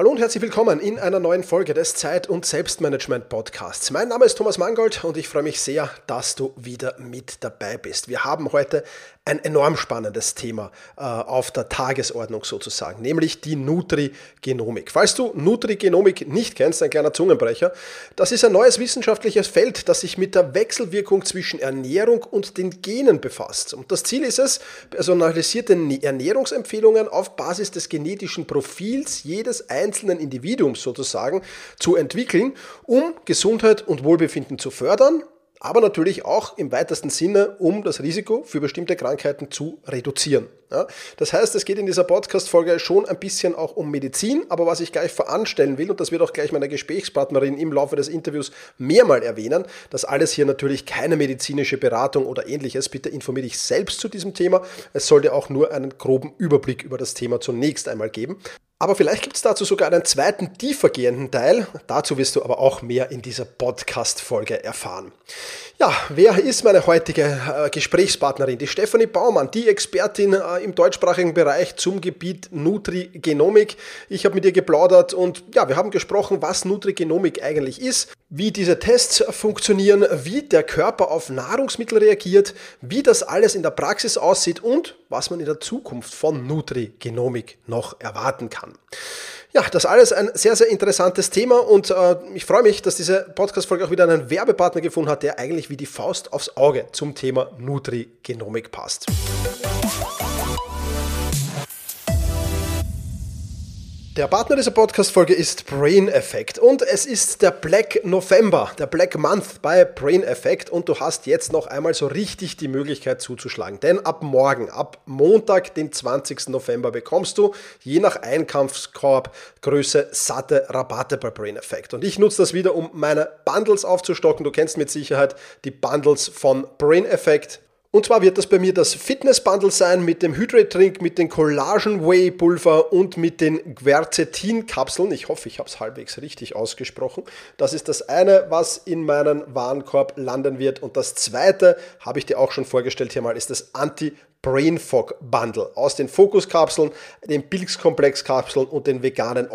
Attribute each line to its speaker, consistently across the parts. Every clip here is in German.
Speaker 1: Hallo und herzlich willkommen in einer neuen Folge des Zeit- und Selbstmanagement Podcasts. Mein Name ist Thomas Mangold und ich freue mich sehr, dass du wieder mit dabei bist. Wir haben heute ein enorm spannendes Thema äh, auf der Tagesordnung sozusagen, nämlich die Nutrigenomik. Falls du Nutrigenomik nicht kennst, ein kleiner Zungenbrecher, das ist ein neues wissenschaftliches Feld, das sich mit der Wechselwirkung zwischen Ernährung und den Genen befasst. Und das Ziel ist es, personalisierte Ernährungsempfehlungen auf Basis des genetischen Profils jedes einzelnen Individuums sozusagen zu entwickeln, um Gesundheit und Wohlbefinden zu fördern, aber natürlich auch im weitesten Sinne, um das Risiko für bestimmte Krankheiten zu reduzieren. Ja, das heißt, es geht in dieser Podcast-Folge schon ein bisschen auch um Medizin, aber was ich gleich voranstellen will, und das wird auch gleich meine Gesprächspartnerin im Laufe des Interviews mehrmal erwähnen, dass alles hier natürlich keine medizinische Beratung oder ähnliches. Bitte informiere dich selbst zu diesem Thema. Es sollte auch nur einen groben Überblick über das Thema zunächst einmal geben. Aber vielleicht gibt es dazu sogar einen zweiten tiefergehenden Teil. Dazu wirst du aber auch mehr in dieser Podcast-Folge erfahren. Ja, wer ist meine heutige äh, Gesprächspartnerin? Die Stefanie Baumann, die Expertin äh, im deutschsprachigen Bereich zum Gebiet Nutrigenomik. Ich habe mit ihr geplaudert und ja, wir haben gesprochen, was Nutrigenomik eigentlich ist, wie diese Tests funktionieren, wie der Körper auf Nahrungsmittel reagiert, wie das alles in der Praxis aussieht und was man in der Zukunft von Nutrigenomik noch erwarten kann. Ja, das alles ein sehr, sehr interessantes Thema und äh, ich freue mich, dass diese Podcast-Folge auch wieder einen Werbepartner gefunden hat, der eigentlich wie die Faust aufs Auge zum Thema Nutrigenomik passt. Der Partner dieser Podcast-Folge ist Brain Effect und es ist der Black November, der Black Month bei Brain Effect und du hast jetzt noch einmal so richtig die Möglichkeit zuzuschlagen. Denn ab morgen, ab Montag, den 20. November, bekommst du je nach Einkaufskorb Größe satte Rabatte bei Brain Effect. Und ich nutze das wieder, um meine Bundles aufzustocken. Du kennst mit Sicherheit die Bundles von Brain Effect und zwar wird das bei mir das Fitness Bundle sein mit dem Hydrate Drink, mit den Collagen Whey Pulver und mit den Quercetin Kapseln. Ich hoffe, ich habe es halbwegs richtig ausgesprochen. Das ist das eine, was in meinen Warenkorb landen wird. Und das zweite, habe ich dir auch schon vorgestellt hier mal, ist das Anti Brain Fog Bundle aus den Fokus-Kapseln, den Pilz-Komplex-Kapseln und den veganen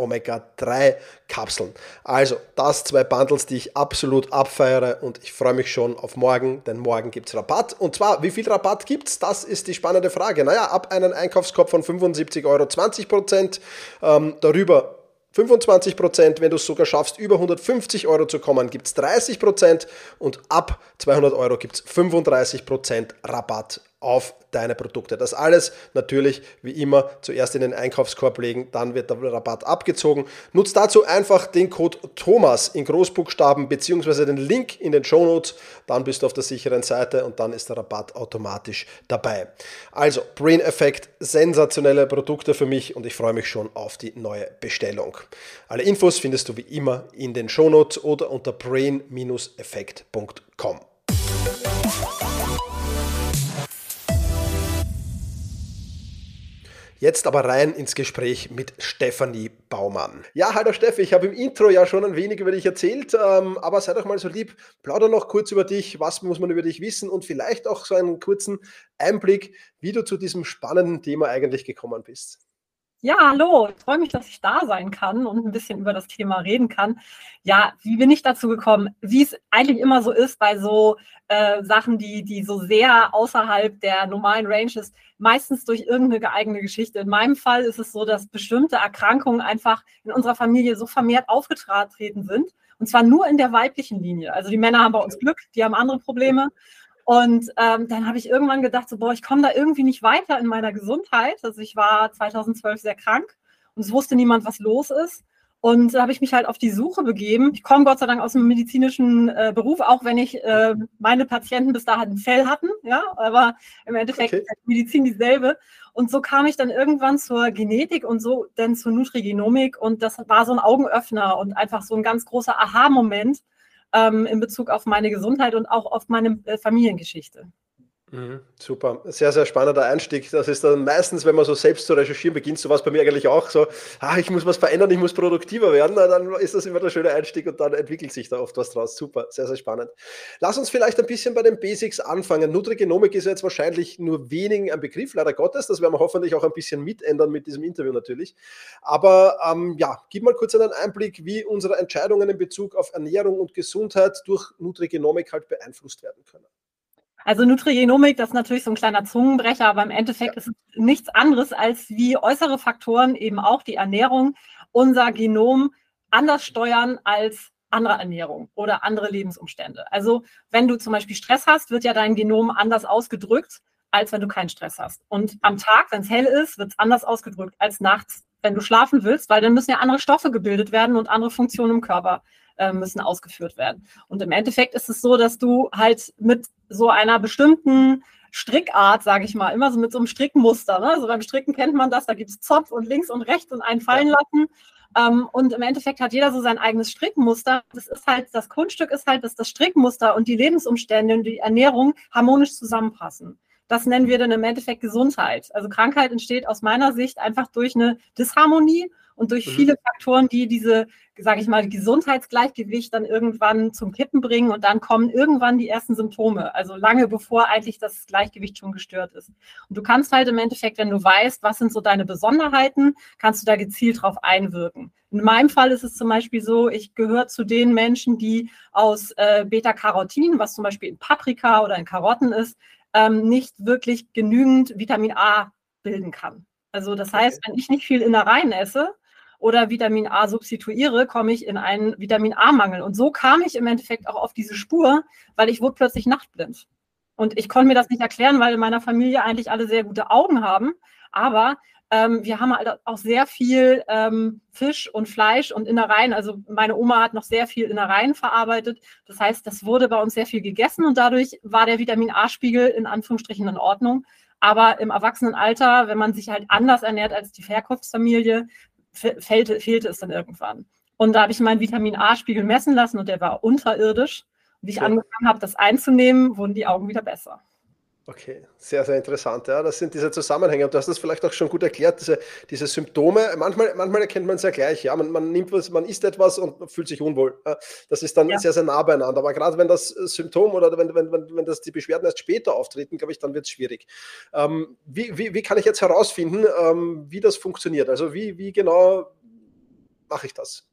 Speaker 1: Omega-3-Kapseln. Also, das zwei Bundles, die ich absolut abfeiere und ich freue mich schon auf morgen, denn morgen gibt es Rabatt. Und zwar, wie viel Rabatt gibt es? Das ist die spannende Frage. Naja, ab einem Einkaufskorb von 75 Euro 20 Prozent, ähm, darüber 25 Prozent, wenn du es sogar schaffst, über 150 Euro zu kommen, gibt es 30 Prozent und ab 200 Euro gibt es 35 Prozent Rabatt auf deine Produkte. Das alles natürlich wie immer zuerst in den Einkaufskorb legen, dann wird der Rabatt abgezogen. Nutzt dazu einfach den Code Thomas in Großbuchstaben beziehungsweise den Link in den Show Notes, dann bist du auf der sicheren Seite und dann ist der Rabatt automatisch dabei. Also Brain Effect, sensationelle Produkte für mich und ich freue mich schon auf die neue Bestellung. Alle Infos findest du wie immer in den Show Notes oder unter brain-effekt.com. Jetzt aber rein ins Gespräch mit Stefanie Baumann. Ja, hallo Steffi, ich habe im Intro ja schon ein wenig über dich erzählt, ähm, aber sei doch mal so lieb, plauder noch kurz über dich, was muss man über dich wissen und vielleicht auch so einen kurzen Einblick, wie du zu diesem spannenden Thema eigentlich gekommen bist.
Speaker 2: Ja, hallo. Ich freue mich, dass ich da sein kann und ein bisschen über das Thema reden kann. Ja, wie bin ich dazu gekommen? Wie es eigentlich immer so ist bei so äh, Sachen, die, die so sehr außerhalb der normalen Range ist, meistens durch irgendeine eigene Geschichte. In meinem Fall ist es so, dass bestimmte Erkrankungen einfach in unserer Familie so vermehrt aufgetreten sind. Und zwar nur in der weiblichen Linie. Also die Männer haben bei uns Glück, die haben andere Probleme. Und ähm, dann habe ich irgendwann gedacht, so, boah, ich komme da irgendwie nicht weiter in meiner Gesundheit. Also ich war 2012 sehr krank und es wusste niemand, was los ist. Und da habe ich mich halt auf die Suche begeben. Ich komme Gott sei Dank aus dem medizinischen äh, Beruf, auch wenn ich äh, meine Patienten bis dahin ein Fell hatten, ja, aber im Endeffekt okay. ist Medizin dieselbe. Und so kam ich dann irgendwann zur Genetik und so dann zur Nutrigenomik und das war so ein Augenöffner und einfach so ein ganz großer Aha-Moment ähm, in Bezug auf meine Gesundheit und auch auf meine äh, Familiengeschichte.
Speaker 1: Mhm, super, sehr, sehr spannender Einstieg. Das ist dann meistens, wenn man so selbst zu recherchieren beginnt, so was bei mir eigentlich auch so, ah, ich muss was verändern, ich muss produktiver werden, dann ist das immer der schöne Einstieg und dann entwickelt sich da oft was draus. Super, sehr, sehr spannend. Lass uns vielleicht ein bisschen bei den Basics anfangen. Nutrigenomik ist jetzt wahrscheinlich nur wenigen ein Begriff, leider Gottes. Das werden wir hoffentlich auch ein bisschen mitändern mit diesem Interview natürlich. Aber ähm, ja, gib mal kurz einen Einblick, wie unsere Entscheidungen in Bezug auf Ernährung und Gesundheit durch Nutrigenomik halt beeinflusst werden können.
Speaker 2: Also Nutrigenomik, das ist natürlich so ein kleiner Zungenbrecher, aber im Endeffekt ja. ist es nichts anderes als wie äußere Faktoren, eben auch die Ernährung, unser Genom anders steuern als andere Ernährung oder andere Lebensumstände. Also wenn du zum Beispiel Stress hast, wird ja dein Genom anders ausgedrückt, als wenn du keinen Stress hast. Und am Tag, wenn es hell ist, wird es anders ausgedrückt als nachts, wenn du schlafen willst, weil dann müssen ja andere Stoffe gebildet werden und andere Funktionen im Körper äh, müssen ausgeführt werden. Und im Endeffekt ist es so, dass du halt mit so einer bestimmten Strickart, sage ich mal, immer so mit so einem Strickmuster. Ne? Also beim Stricken kennt man das, da gibt es Zopf und links und rechts und einen fallen lassen. Ähm, und im Endeffekt hat jeder so sein eigenes Strickmuster. Das ist halt, das Kunststück ist halt, dass das Strickmuster und die Lebensumstände und die Ernährung harmonisch zusammenpassen. Das nennen wir dann im Endeffekt Gesundheit. Also Krankheit entsteht aus meiner Sicht einfach durch eine Disharmonie und durch mhm. viele Faktoren, die diese, sage ich mal, Gesundheitsgleichgewicht dann irgendwann zum Kippen bringen und dann kommen irgendwann die ersten Symptome, also lange bevor eigentlich das Gleichgewicht schon gestört ist. Und du kannst halt im Endeffekt, wenn du weißt, was sind so deine Besonderheiten, kannst du da gezielt drauf einwirken. In meinem Fall ist es zum Beispiel so, ich gehöre zu den Menschen, die aus äh, Beta-Carotin, was zum Beispiel in Paprika oder in Karotten ist, ähm, nicht wirklich genügend Vitamin A bilden kann. Also das heißt, wenn ich nicht viel Innereien esse, oder Vitamin A substituiere, komme ich in einen Vitamin A-Mangel. Und so kam ich im Endeffekt auch auf diese Spur, weil ich wurde plötzlich nachtblind. Und ich konnte mir das nicht erklären, weil in meiner Familie eigentlich alle sehr gute Augen haben. Aber ähm, wir haben halt auch sehr viel ähm, Fisch und Fleisch und Innereien. Also meine Oma hat noch sehr viel Innereien verarbeitet. Das heißt, das wurde bei uns sehr viel gegessen und dadurch war der Vitamin A-Spiegel in Anführungsstrichen in Ordnung. Aber im Erwachsenenalter, wenn man sich halt anders ernährt als die Herkunftsfamilie, fehlte, fehlte es dann irgendwann. Und da habe ich meinen Vitamin A-Spiegel messen lassen und der war unterirdisch. Und wie ich okay. angefangen habe, das einzunehmen, wurden die Augen wieder besser.
Speaker 1: Okay, sehr, sehr interessant. Ja, das sind diese Zusammenhänge. Und du hast das vielleicht auch schon gut erklärt, diese, diese Symptome. Manchmal, manchmal erkennt man es ja gleich. Ja, man, man nimmt was, man isst etwas und fühlt sich unwohl. Das ist dann ja. sehr, sehr nah beieinander. Aber gerade wenn das Symptom oder wenn, wenn, wenn, wenn das die Beschwerden erst später auftreten, glaube ich, dann wird es schwierig. Ähm, wie, wie, wie kann ich jetzt herausfinden, ähm, wie das funktioniert? Also wie, wie genau mache ich das?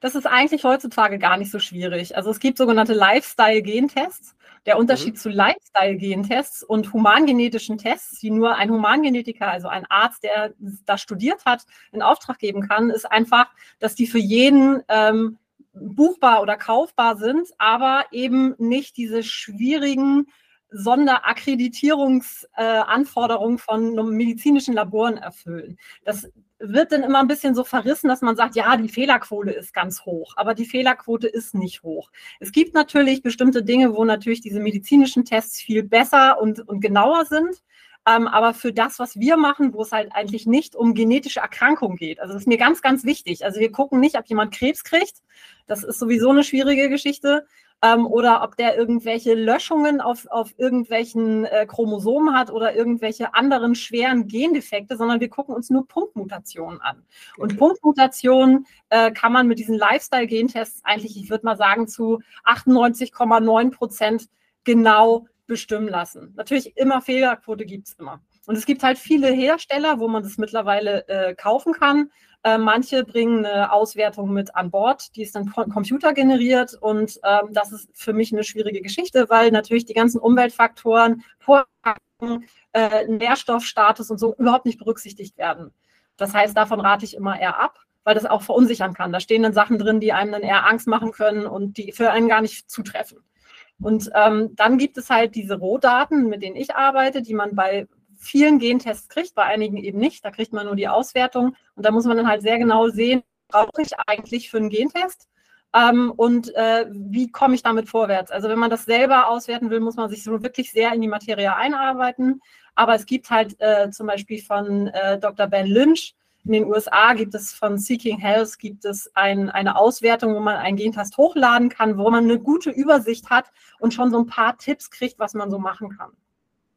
Speaker 2: Das ist eigentlich heutzutage gar nicht so schwierig. Also es gibt sogenannte Lifestyle-Gentests. Der Unterschied mhm. zu Lifestyle-Gentests und humangenetischen Tests, die nur ein Humangenetiker, also ein Arzt, der das studiert hat, in Auftrag geben kann, ist einfach, dass die für jeden ähm, buchbar oder kaufbar sind, aber eben nicht diese schwierigen Sonderakkreditierungsanforderungen äh, von medizinischen Laboren erfüllen. Das wird dann immer ein bisschen so verrissen, dass man sagt, ja, die Fehlerquote ist ganz hoch, aber die Fehlerquote ist nicht hoch. Es gibt natürlich bestimmte Dinge, wo natürlich diese medizinischen Tests viel besser und, und genauer sind. Ähm, aber für das, was wir machen, wo es halt eigentlich nicht um genetische Erkrankungen geht, also das ist mir ganz, ganz wichtig. Also wir gucken nicht, ob jemand Krebs kriegt. Das ist sowieso eine schwierige Geschichte ähm, oder ob der irgendwelche Löschungen auf, auf irgendwelchen äh, Chromosomen hat oder irgendwelche anderen schweren Gendefekte, sondern wir gucken uns nur Punktmutationen an. Okay. Und Punktmutationen äh, kann man mit diesen Lifestyle-Gentests eigentlich, ich würde mal sagen, zu 98,9 Prozent genau bestimmen lassen. Natürlich immer Fehlerquote gibt es immer. Und es gibt halt viele Hersteller, wo man das mittlerweile äh, kaufen kann. Äh, manche bringen eine Auswertung mit an Bord, die ist dann computergeneriert und ähm, das ist für mich eine schwierige Geschichte, weil natürlich die ganzen Umweltfaktoren, Vorpackung, äh, Nährstoffstatus und so überhaupt nicht berücksichtigt werden. Das heißt, davon rate ich immer eher ab, weil das auch verunsichern kann. Da stehen dann Sachen drin, die einem dann eher Angst machen können und die für einen gar nicht zutreffen. Und ähm, dann gibt es halt diese Rohdaten, mit denen ich arbeite, die man bei vielen Gentests kriegt, bei einigen eben nicht. Da kriegt man nur die Auswertung. Und da muss man dann halt sehr genau sehen, brauche ich eigentlich für einen Gentest? Ähm, und äh, wie komme ich damit vorwärts? Also wenn man das selber auswerten will, muss man sich so wirklich sehr in die Materie einarbeiten. Aber es gibt halt äh, zum Beispiel von äh, Dr. Ben Lynch in den USA gibt es von Seeking Health gibt es ein, eine Auswertung, wo man einen Gentest hochladen kann, wo man eine gute Übersicht hat und schon so ein paar Tipps kriegt, was man so machen kann.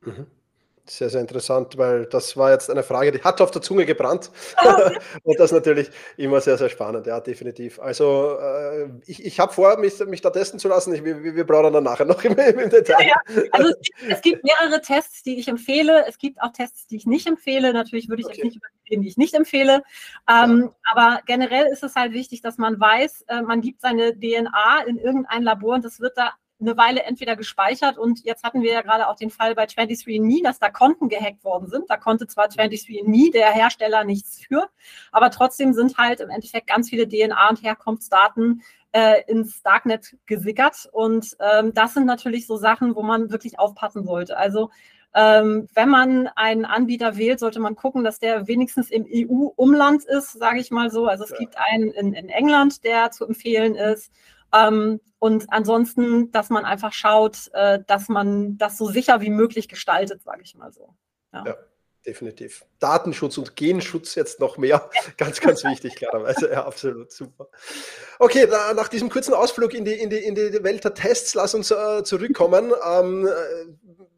Speaker 1: Mhm. Sehr, sehr interessant, weil das war jetzt eine Frage, die hat auf der Zunge gebrannt. und das ist natürlich immer sehr, sehr spannend, ja, definitiv. Also äh, ich, ich habe vor, mich, mich da testen zu lassen. Ich, wir, wir brauchen dann nachher noch im, im Detail. Ja,
Speaker 2: ja. Also es gibt, es gibt, mehrere Tests, die ich empfehle. Es gibt auch Tests, die ich nicht empfehle. Natürlich würde ich okay. jetzt nicht übergehen, die ich nicht empfehle. Ähm, ja. Aber generell ist es halt wichtig, dass man weiß, äh, man gibt seine DNA in irgendein Labor und das wird da eine Weile entweder gespeichert und jetzt hatten wir ja gerade auch den Fall bei 23andMe, dass da Konten gehackt worden sind. Da konnte zwar 23andMe, der Hersteller, nichts für, aber trotzdem sind halt im Endeffekt ganz viele DNA- und Herkunftsdaten äh, ins Darknet gesickert und ähm, das sind natürlich so Sachen, wo man wirklich aufpassen sollte. Also ähm, wenn man einen Anbieter wählt, sollte man gucken, dass der wenigstens im EU-Umland ist, sage ich mal so. Also es ja. gibt einen in, in England, der zu empfehlen ist. Ähm, und ansonsten, dass man einfach schaut, äh, dass man das so sicher wie möglich gestaltet, sage ich mal so.
Speaker 1: Ja. ja. definitiv. Datenschutz und Genschutz jetzt noch mehr. ganz, ganz wichtig, klarerweise. Ja, absolut super. Okay, da, nach diesem kurzen Ausflug in die, in die, in die Welt der Tests, lass uns äh, zurückkommen. Ähm, äh,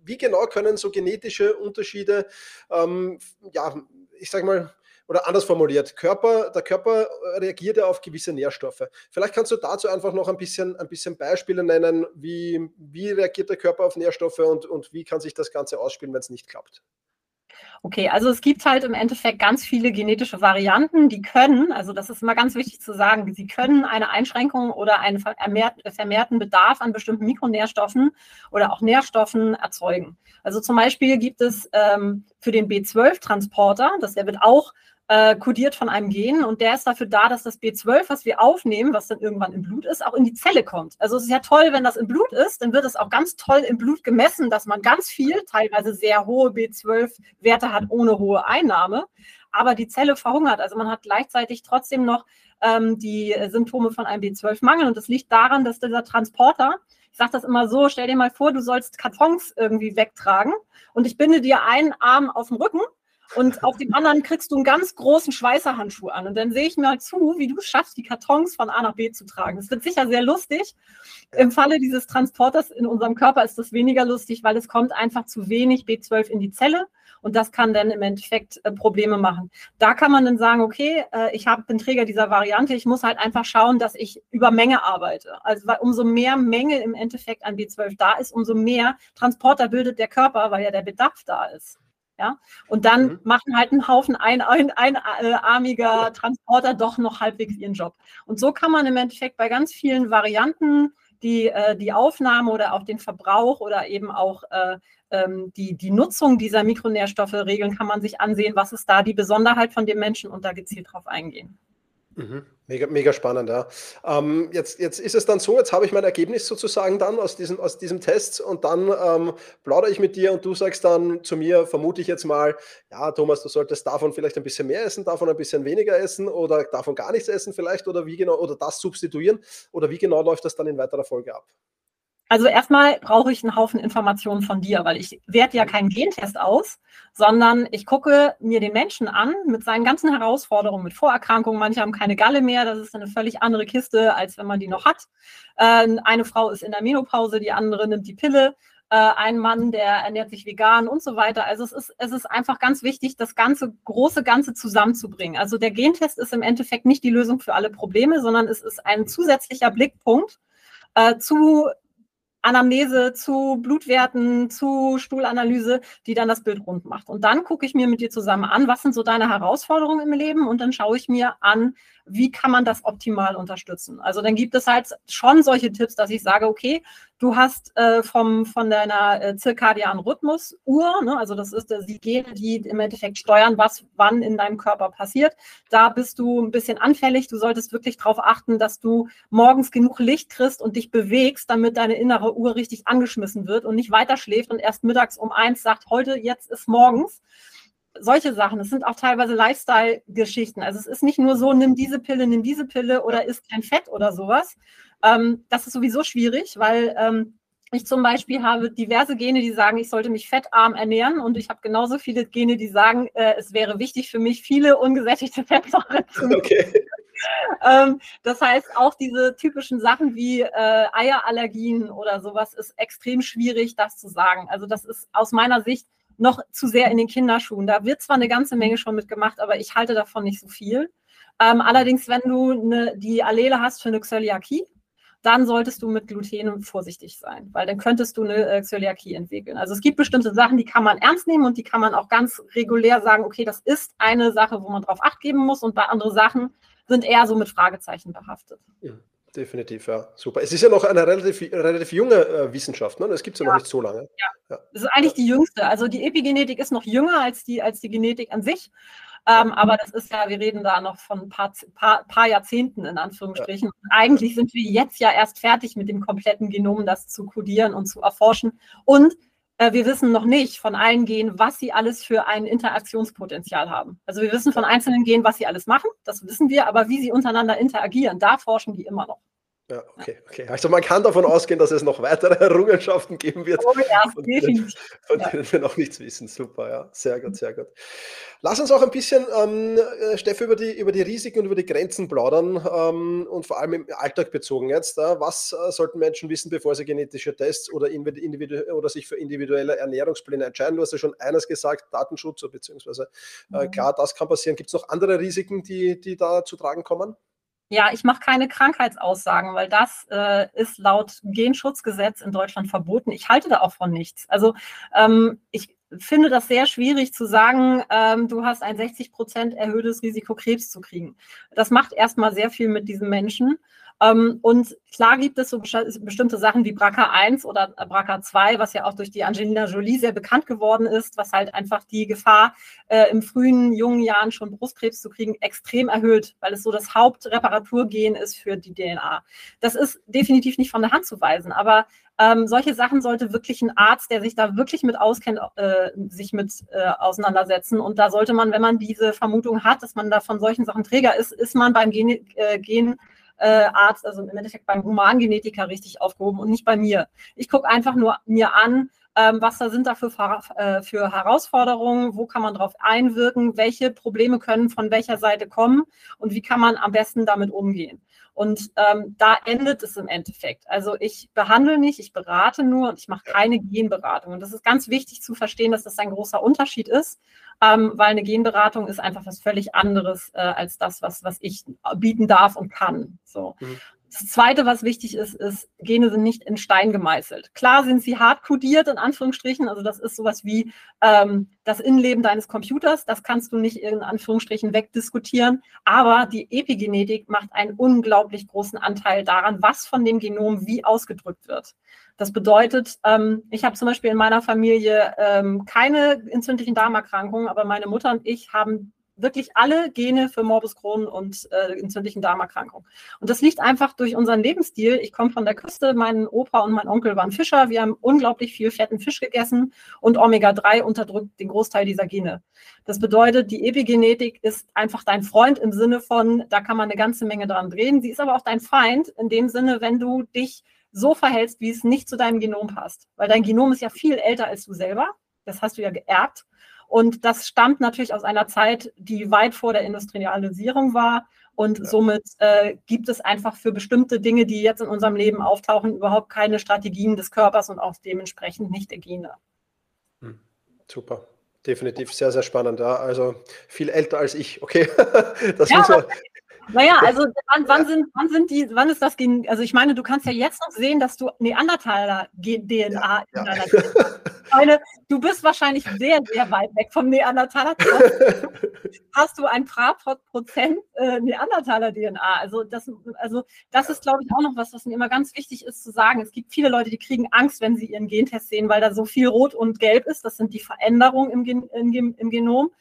Speaker 1: wie genau können so genetische Unterschiede, ähm, ja, ich sage mal, oder anders formuliert, Körper, der Körper reagiert ja auf gewisse Nährstoffe. Vielleicht kannst du dazu einfach noch ein bisschen, ein bisschen Beispiele nennen, wie, wie reagiert der Körper auf Nährstoffe und, und wie kann sich das Ganze ausspielen, wenn es nicht klappt.
Speaker 2: Okay, also es gibt halt im Endeffekt ganz viele genetische Varianten, die können, also das ist immer ganz wichtig zu sagen, sie können eine Einschränkung oder einen vermehrten Bedarf an bestimmten Mikronährstoffen oder auch Nährstoffen erzeugen. Also zum Beispiel gibt es ähm, für den B12-Transporter, das der wird auch äh, kodiert von einem Gen und der ist dafür da, dass das B12, was wir aufnehmen, was dann irgendwann im Blut ist, auch in die Zelle kommt. Also es ist ja toll, wenn das im Blut ist, dann wird es auch ganz toll im Blut gemessen, dass man ganz viel, teilweise sehr hohe B12-Werte hat ohne hohe Einnahme, aber die Zelle verhungert. Also man hat gleichzeitig trotzdem noch ähm, die Symptome von einem B12-Mangel und das liegt daran, dass dieser Transporter ich sage das immer so, stell dir mal vor, du sollst Kartons irgendwie wegtragen und ich binde dir einen Arm auf den Rücken und auf dem anderen kriegst du einen ganz großen Schweißerhandschuh an. Und dann sehe ich mal zu, wie du es schaffst, die Kartons von A nach B zu tragen. Das wird sicher sehr lustig. Im Falle dieses Transporters in unserem Körper ist das weniger lustig, weil es kommt einfach zu wenig B12 in die Zelle. Und das kann dann im Endeffekt äh, Probleme machen. Da kann man dann sagen, okay, äh, ich hab, bin Träger dieser Variante, ich muss halt einfach schauen, dass ich über Menge arbeite. Also weil umso mehr Menge im Endeffekt an B12 da ist, umso mehr Transporter bildet der Körper, weil ja der Bedarf da ist. Ja? Und dann mhm. machen halt ein Haufen ein, ein, einarmiger ein, Transporter doch noch halbwegs ihren Job. Und so kann man im Endeffekt bei ganz vielen Varianten die, äh, die Aufnahme oder auch den Verbrauch oder eben auch äh, ähm, die, die Nutzung dieser Mikronährstoffe regeln, kann man sich ansehen, was ist da die Besonderheit von dem Menschen und da gezielt drauf eingehen.
Speaker 1: Mhm. Mega, mega spannend, ja. Ähm, jetzt, jetzt ist es dann so, jetzt habe ich mein Ergebnis sozusagen dann aus diesem, aus diesem Test und dann ähm, plaudere ich mit dir und du sagst dann zu mir, vermute ich jetzt mal, ja, Thomas, du solltest davon vielleicht ein bisschen mehr essen, davon ein bisschen weniger essen oder davon gar nichts essen vielleicht oder wie genau, oder das substituieren oder wie genau läuft das dann in weiterer Folge ab?
Speaker 2: Also erstmal brauche ich einen Haufen Informationen von dir, weil ich werte ja keinen Gentest aus, sondern ich gucke mir den Menschen an mit seinen ganzen Herausforderungen, mit Vorerkrankungen. Manche haben keine Galle mehr, das ist eine völlig andere Kiste, als wenn man die noch hat. Ähm, eine Frau ist in der Menopause, die andere nimmt die Pille. Äh, ein Mann, der ernährt sich vegan und so weiter. Also es ist, es ist einfach ganz wichtig, das ganze große Ganze zusammenzubringen. Also der Gentest ist im Endeffekt nicht die Lösung für alle Probleme, sondern es ist ein zusätzlicher Blickpunkt äh, zu Anamnese zu Blutwerten, zu Stuhlanalyse, die dann das Bild rund macht. Und dann gucke ich mir mit dir zusammen an, was sind so deine Herausforderungen im Leben und dann schaue ich mir an, wie kann man das optimal unterstützen. Also dann gibt es halt schon solche Tipps, dass ich sage, okay, du hast äh, vom, von deiner äh, zirkadianen Rhythmusuhr, ne, also das ist die Gene, die im Endeffekt steuern, was wann in deinem Körper passiert. Da bist du ein bisschen anfällig. Du solltest wirklich darauf achten, dass du morgens genug Licht kriegst und dich bewegst, damit deine innere Uhr richtig angeschmissen wird und nicht weiter schläft und erst mittags um eins sagt, heute, jetzt ist morgens solche Sachen. Es sind auch teilweise Lifestyle-Geschichten. Also es ist nicht nur so, nimm diese Pille, nimm diese Pille oder isst kein Fett oder sowas. Ähm, das ist sowieso schwierig, weil ähm, Ich zum Beispiel habe diverse Gene, die sagen, ich sollte mich fettarm ernähren und ich habe genauso viele Gene, die sagen, äh, es wäre wichtig für mich, viele ungesättigte Fettsäuren zu okay. ähm, das heißt, auch diese typischen Sachen wie äh, Eierallergien oder sowas ist extrem schwierig, das zu sagen. Also das ist aus meiner Sicht noch zu sehr in den Kinderschuhen. Da wird zwar eine ganze Menge schon mitgemacht, aber ich halte davon nicht so viel. Ähm, allerdings, wenn du eine, die Allele hast für eine Zöliakie, dann solltest du mit Gluten vorsichtig sein, weil dann könntest du eine äh, Zöliakie entwickeln. Also es gibt bestimmte Sachen, die kann man ernst nehmen und die kann man auch ganz regulär sagen, okay, das ist eine Sache, wo man drauf acht geben muss und bei anderen Sachen sind eher so mit Fragezeichen behaftet.
Speaker 1: Ja, definitiv, ja, super. Es ist ja noch eine relativ, relativ junge äh, Wissenschaft, ne? Es gibt es ja, ja, noch nicht so lange.
Speaker 2: Ja. ja, das ist eigentlich die jüngste. Also die Epigenetik ist noch jünger als die, als die Genetik an sich. Ähm, aber das ist ja, wir reden da noch von ein paar, paar, paar Jahrzehnten in Anführungsstrichen. Ja. Eigentlich sind wir jetzt ja erst fertig mit dem kompletten Genom, das zu kodieren und zu erforschen. Und äh, wir wissen noch nicht von allen Genen, was sie alles für ein Interaktionspotenzial haben. Also wir wissen von einzelnen Genen, was sie alles machen, das wissen wir, aber wie sie untereinander interagieren, da forschen die immer noch.
Speaker 1: Ja, okay, okay. Also man kann davon ausgehen, dass es noch weitere Errungenschaften geben wird, oh ja, von, denen, von denen wir noch nichts wissen. Super, ja, sehr gut, sehr gut. Lass uns auch ein bisschen, ähm, äh, Steff, über die, über die Risiken und über die Grenzen plaudern ähm, und vor allem im Alltag bezogen jetzt. Äh, was äh, sollten Menschen wissen, bevor sie genetische Tests oder, oder sich für individuelle Ernährungspläne entscheiden? Du hast ja schon eines gesagt, Datenschutz, beziehungsweise äh, mhm. klar, das kann passieren. Gibt es noch andere Risiken, die, die da zu tragen kommen?
Speaker 2: Ja, ich mache keine Krankheitsaussagen, weil das äh, ist laut Genschutzgesetz in Deutschland verboten. Ich halte da auch von nichts. Also ähm, ich finde das sehr schwierig zu sagen, ähm, du hast ein 60 Prozent erhöhtes Risiko, Krebs zu kriegen. Das macht erstmal sehr viel mit diesen Menschen. Ähm, und klar gibt es so bestimmte Sachen wie BRCA1 oder BRCA2, was ja auch durch die Angelina Jolie sehr bekannt geworden ist, was halt einfach die Gefahr äh, im frühen, jungen Jahren schon Brustkrebs zu kriegen extrem erhöht, weil es so das Hauptreparaturgen ist für die DNA. Das ist definitiv nicht von der Hand zu weisen, aber ähm, solche Sachen sollte wirklich ein Arzt, der sich da wirklich mit auskennt, äh, sich mit äh, auseinandersetzen. Und da sollte man, wenn man diese Vermutung hat, dass man da von solchen Sachen Träger ist, ist man beim Gen, äh, Gen äh, Arzt, also im Endeffekt beim Humangenetiker richtig aufgehoben und nicht bei mir. Ich gucke einfach nur mir an, ähm, was da sind da für, äh, für Herausforderungen, wo kann man darauf einwirken, welche Probleme können von welcher Seite kommen und wie kann man am besten damit umgehen. Und ähm, da endet es im Endeffekt. Also ich behandle nicht, ich berate nur und ich mache keine Genberatung. Und das ist ganz wichtig zu verstehen, dass das ein großer Unterschied ist, ähm, weil eine Genberatung ist einfach was völlig anderes äh, als das, was, was ich bieten darf und kann. So. Mhm. Das Zweite, was wichtig ist, ist, Gene sind nicht in Stein gemeißelt. Klar sind sie hart kodiert, in Anführungsstrichen. Also das ist sowas wie ähm, das Innenleben deines Computers. Das kannst du nicht in Anführungsstrichen wegdiskutieren. Aber die Epigenetik macht einen unglaublich großen Anteil daran, was von dem Genom wie ausgedrückt wird. Das bedeutet, ähm, ich habe zum Beispiel in meiner Familie ähm, keine entzündlichen Darmerkrankungen, aber meine Mutter und ich haben wirklich alle Gene für Morbus Crohn und äh, entzündlichen Darmerkrankungen. Und das liegt einfach durch unseren Lebensstil. Ich komme von der Küste, mein Opa und mein Onkel waren Fischer. Wir haben unglaublich viel fetten Fisch gegessen und Omega-3 unterdrückt den Großteil dieser Gene. Das bedeutet, die Epigenetik ist einfach dein Freund im Sinne von, da kann man eine ganze Menge dran drehen. Sie ist aber auch dein Feind in dem Sinne, wenn du dich so verhältst, wie es nicht zu deinem Genom passt. Weil dein Genom ist ja viel älter als du selber. Das hast du ja geerbt. Und das stammt natürlich aus einer Zeit, die weit vor der Industrialisierung war. Und ja. somit äh, gibt es einfach für bestimmte Dinge, die jetzt in unserem Leben auftauchen, überhaupt keine Strategien des Körpers und auch dementsprechend nicht der Gene.
Speaker 1: Hm. Super. Definitiv sehr, sehr spannend. Ja. Also viel älter als ich. Okay.
Speaker 2: das ja, muss man, naja, also wann, wann, sind, wann sind die, wann ist das gegen, also ich meine, du kannst ja jetzt noch sehen, dass du Neandertaler-DNA ja, in deiner ja. meine, du bist wahrscheinlich sehr, sehr weit weg vom Neandertaler. Hast du ein paar Prozent äh, Neandertaler-DNA? Also das, also das ist, glaube ich, auch noch was, was mir immer ganz wichtig ist zu sagen. Es gibt viele Leute, die kriegen Angst, wenn sie ihren Gentest sehen, weil da so viel Rot und Gelb ist. Das sind die Veränderungen im, Gen im, im Genom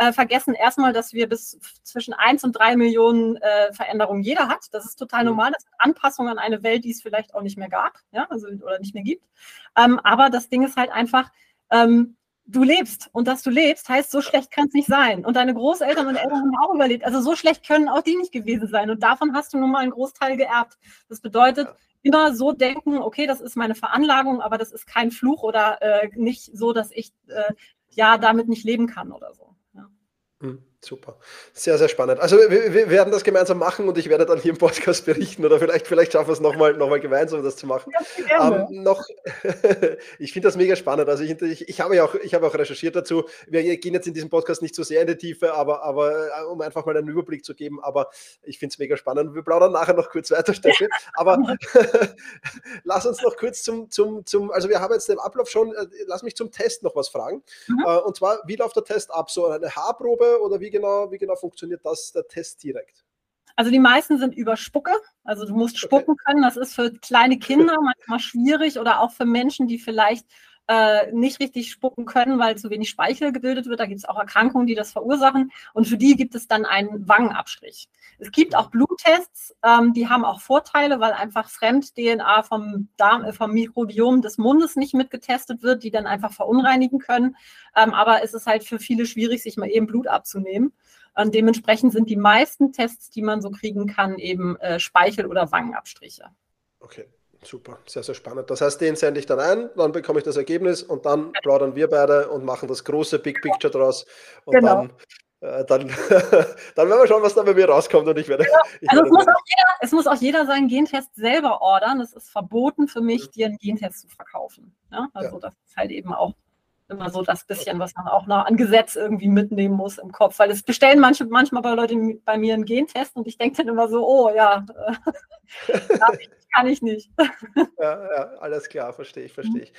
Speaker 2: äh, vergessen erstmal, dass wir bis zwischen 1 und 3 Millionen äh, Veränderungen jeder hat. Das ist total mhm. normal. Das ist Anpassung an eine Welt, die es vielleicht auch nicht mehr gab, ja, also oder nicht mehr gibt. Ähm, aber das Ding ist halt einfach, ähm, du lebst. Und dass du lebst, heißt, so schlecht kann es nicht sein. Und deine Großeltern und Eltern haben auch überlebt. Also so schlecht können auch die nicht gewesen sein. Und davon hast du nun mal einen Großteil geerbt. Das bedeutet, immer so denken, okay, das ist meine Veranlagung, aber das ist kein Fluch oder äh, nicht so, dass ich äh, ja damit nicht leben kann oder so. Ja.
Speaker 1: Super. Sehr, sehr spannend. Also wir, wir, werden das gemeinsam machen und ich werde dann hier im Podcast berichten oder vielleicht, vielleicht schaffen wir es nochmal noch mal gemeinsam, das zu machen. Ja, ähm, noch, ich finde das mega spannend. Also ich, ich, ich, habe ja auch, ich habe auch recherchiert dazu. Wir gehen jetzt in diesem Podcast nicht so sehr in die Tiefe, aber, aber äh, um einfach mal einen Überblick zu geben. Aber ich finde es mega spannend. Wir plaudern nachher noch kurz weiter, Steffi. Aber lass uns noch kurz zum, zum, zum, also wir haben jetzt den Ablauf schon, äh, lass mich zum Test noch was fragen. Mhm. Äh, und zwar, wie läuft der Test ab? So eine Haarprobe oder wie wie genau, wie genau funktioniert das, der Test direkt?
Speaker 2: Also die meisten sind über Spucke. Also du musst spucken okay. können. Das ist für kleine Kinder manchmal schwierig oder auch für Menschen, die vielleicht äh, nicht richtig spucken können, weil zu wenig Speichel gebildet wird. Da gibt es auch Erkrankungen, die das verursachen. Und für die gibt es dann einen Wangenabstrich. Es gibt auch Bluttests, ähm, die haben auch Vorteile, weil einfach Fremd-DNA vom, Darm, äh, vom Mikrobiom des Mundes nicht mitgetestet wird, die dann einfach verunreinigen können. Ähm, aber es ist halt für viele schwierig, sich mal eben Blut abzunehmen. Und dementsprechend sind die meisten Tests, die man so kriegen kann, eben äh, Speichel- oder Wangenabstriche.
Speaker 1: Okay. Super, sehr, sehr spannend. Das heißt, den sende ich dann ein, dann bekomme ich das Ergebnis und dann plaudern wir beide und machen das große Big Picture draus. Und genau. dann, äh, dann, dann werden wir schauen, was da bei mir rauskommt. Und ich werde. Ja,
Speaker 2: ich also werde es, muss auch jeder, es muss auch jeder seinen Gentest selber ordern. Es ist verboten für mich, mhm. dir einen Gentest zu verkaufen. Ja? Also ja. das ist halt eben auch immer so das bisschen, was man auch noch an Gesetz irgendwie mitnehmen muss im Kopf. Weil es bestellen manche, manchmal bei Leuten bei mir einen Gentest und ich denke dann immer so, oh ja, äh, kann ich nicht.
Speaker 1: ja, ja, alles klar, verstehe ich, verstehe ich.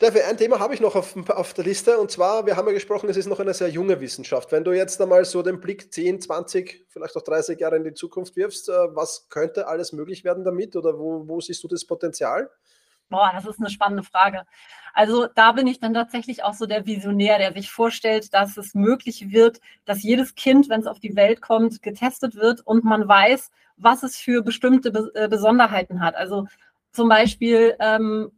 Speaker 1: Dafür ein Thema habe ich noch auf, auf, der Liste und zwar, wir haben ja gesprochen, es ist noch eine sehr junge Wissenschaft. Wenn du jetzt einmal so den Blick 10, 20, vielleicht auch 30 Jahre in die Zukunft wirfst, äh, was könnte alles möglich werden damit oder wo, wo siehst du das Potenzial?
Speaker 2: Boah, das ist eine spannende Frage. Also da bin ich dann tatsächlich auch so der Visionär, der sich vorstellt, dass es möglich wird, dass jedes Kind, wenn es auf die Welt kommt, getestet wird und man weiß, was es für bestimmte äh, Besonderheiten hat. Also zum Beispiel, ähm,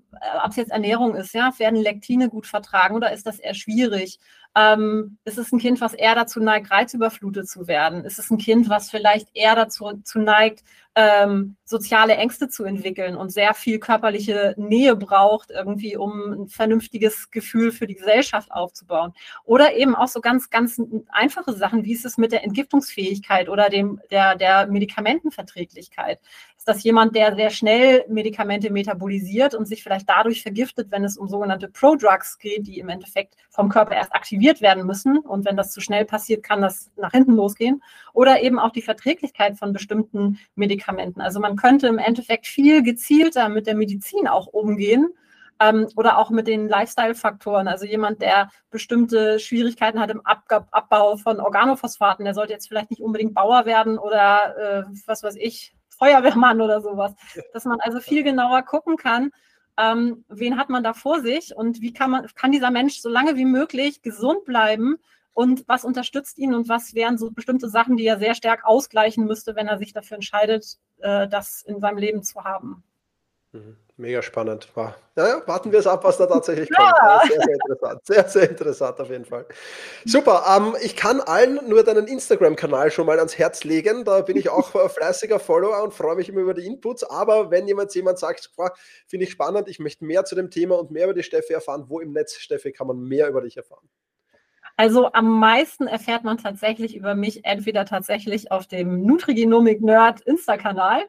Speaker 2: ob es jetzt Ernährung ist, ja, werden Lektine gut vertragen oder ist das eher schwierig? Ähm, ist es ein Kind, was eher dazu neigt, reizüberflutet zu werden? Ist es ein Kind, was vielleicht eher dazu neigt, ähm, soziale Ängste zu entwickeln und sehr viel körperliche Nähe braucht, irgendwie, um ein vernünftiges Gefühl für die Gesellschaft aufzubauen. Oder eben auch so ganz, ganz einfache Sachen, wie ist es mit der Entgiftungsfähigkeit oder dem, der, der Medikamentenverträglichkeit? Ist das jemand, der sehr schnell Medikamente metabolisiert und sich vielleicht dadurch vergiftet, wenn es um sogenannte Prodrugs geht, die im Endeffekt vom Körper erst aktiviert werden müssen? Und wenn das zu schnell passiert, kann das nach hinten losgehen. Oder eben auch die Verträglichkeit von bestimmten Medikamenten Medikamenten. Also man könnte im Endeffekt viel gezielter mit der Medizin auch umgehen ähm, oder auch mit den Lifestyle-Faktoren. Also jemand, der bestimmte Schwierigkeiten hat im Ab Abbau von Organophosphaten, der sollte jetzt vielleicht nicht unbedingt Bauer werden oder äh, was weiß ich, Feuerwehrmann oder sowas. Dass man also viel genauer gucken kann, ähm, wen hat man da vor sich und wie kann man, kann dieser Mensch so lange wie möglich gesund bleiben und was unterstützt ihn und was wären so bestimmte Sachen, die er sehr stark ausgleichen müsste, wenn er sich dafür entscheidet, äh, das in seinem Leben zu haben.
Speaker 1: Mhm. Mega spannend. Wow. Ja, warten wir es ab, was da tatsächlich kommt. Ja. Sehr, sehr interessant. Sehr, sehr interessant auf jeden Fall. Super. Ähm, ich kann allen nur deinen Instagram-Kanal schon mal ans Herz legen. Da bin ich auch fleißiger Follower und freue mich immer über die Inputs. Aber wenn jemand jemand sagt, finde ich spannend, ich möchte mehr zu dem Thema und mehr über die Steffi erfahren, wo im Netz, Steffi, kann man mehr über dich erfahren?
Speaker 2: Also am meisten erfährt man tatsächlich über mich entweder tatsächlich auf dem Nutrigenomik Nerd Insta-Kanal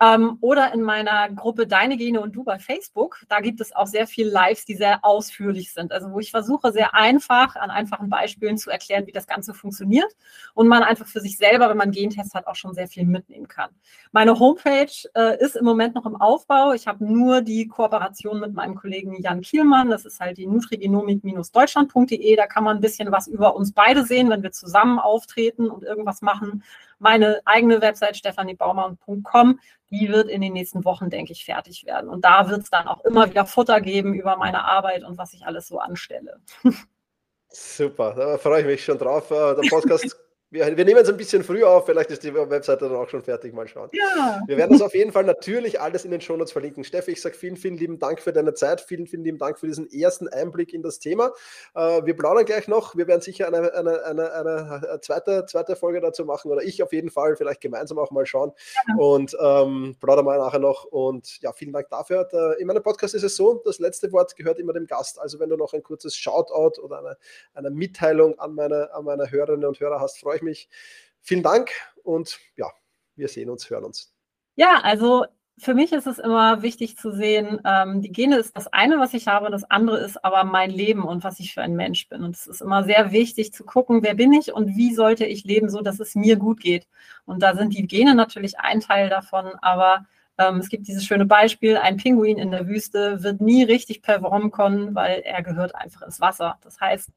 Speaker 2: ähm, oder in meiner Gruppe Deine Gene und du bei Facebook. Da gibt es auch sehr viele Lives, die sehr ausführlich sind. Also wo ich versuche, sehr einfach an einfachen Beispielen zu erklären, wie das Ganze funktioniert und man einfach für sich selber, wenn man Gentest hat, auch schon sehr viel mitnehmen kann. Meine Homepage äh, ist im Moment noch im Aufbau. Ich habe nur die Kooperation mit meinem Kollegen Jan Kielmann. Das ist halt die nutrigenomik-deutschland.de. Da kann man ein bisschen was über uns beide sehen, wenn wir zusammen auftreten und irgendwas machen. Meine eigene Website stefaniebaumann.com, die wird in den nächsten Wochen, denke ich, fertig werden. Und da wird es dann auch immer wieder Futter geben über meine Arbeit und was ich alles so anstelle.
Speaker 1: Super, da freue ich mich schon drauf. Äh, der Podcast wir, wir nehmen es ein bisschen früher auf, vielleicht ist die Webseite dann auch schon fertig, mal schauen. Ja. Wir werden das auf jeden Fall natürlich alles in den Shownotes verlinken. Steffi, ich sage vielen, vielen lieben Dank für deine Zeit, vielen, vielen lieben Dank für diesen ersten Einblick in das Thema. Äh, wir plaudern gleich noch, wir werden sicher eine, eine, eine, eine, zweite, zweite Folge dazu machen oder ich auf jeden Fall, vielleicht gemeinsam auch mal schauen ja. und ähm, plaudern mal nachher noch und ja, vielen Dank dafür. In meinem Podcast ist es so, das letzte Wort gehört immer dem Gast, also wenn du noch ein kurzes Shoutout oder eine, eine Mitteilung an meine, an meine Hörerinnen und Hörer hast, freue ich mich. Vielen Dank und ja, wir sehen uns, hören uns.
Speaker 2: Ja, also für mich ist es immer wichtig zu sehen, ähm, die Gene ist das eine, was ich habe, das andere ist aber mein Leben und was ich für ein Mensch bin. Und es ist immer sehr wichtig zu gucken, wer bin ich und wie sollte ich leben, so dass es mir gut geht. Und da sind die Gene natürlich ein Teil davon, aber ähm, es gibt dieses schöne Beispiel, ein Pinguin in der Wüste wird nie richtig performen können, weil er gehört einfach ins Wasser. Das heißt,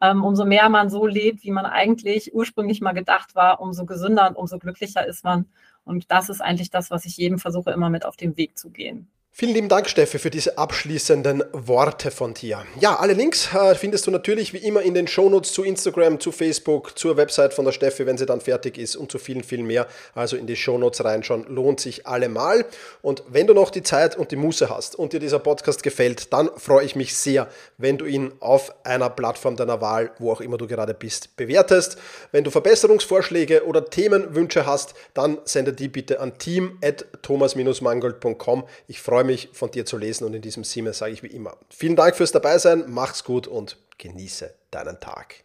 Speaker 2: ähm, umso mehr man so lebt, wie man eigentlich ursprünglich mal gedacht war, umso gesünder und umso glücklicher ist man. Und das ist eigentlich das, was ich jedem versuche, immer mit auf den Weg zu gehen.
Speaker 1: Vielen lieben Dank, Steffi, für diese abschließenden Worte von dir. Ja, alle Links äh, findest du natürlich wie immer in den Shownotes zu Instagram, zu Facebook, zur Website von der Steffi, wenn sie dann fertig ist und zu vielen, vielen mehr. Also in die Shownotes reinschauen, lohnt sich allemal. Und wenn du noch die Zeit und die Muße hast und dir dieser Podcast gefällt, dann freue ich mich sehr, wenn du ihn auf einer Plattform deiner Wahl, wo auch immer du gerade bist, bewertest. Wenn du Verbesserungsvorschläge oder Themenwünsche hast, dann sende die bitte an team.thomas-mangold.com. Ich freue mich mich, von dir zu lesen und in diesem Sinne sage ich wie immer, vielen Dank fürs Dabeisein, mach's gut und genieße deinen Tag.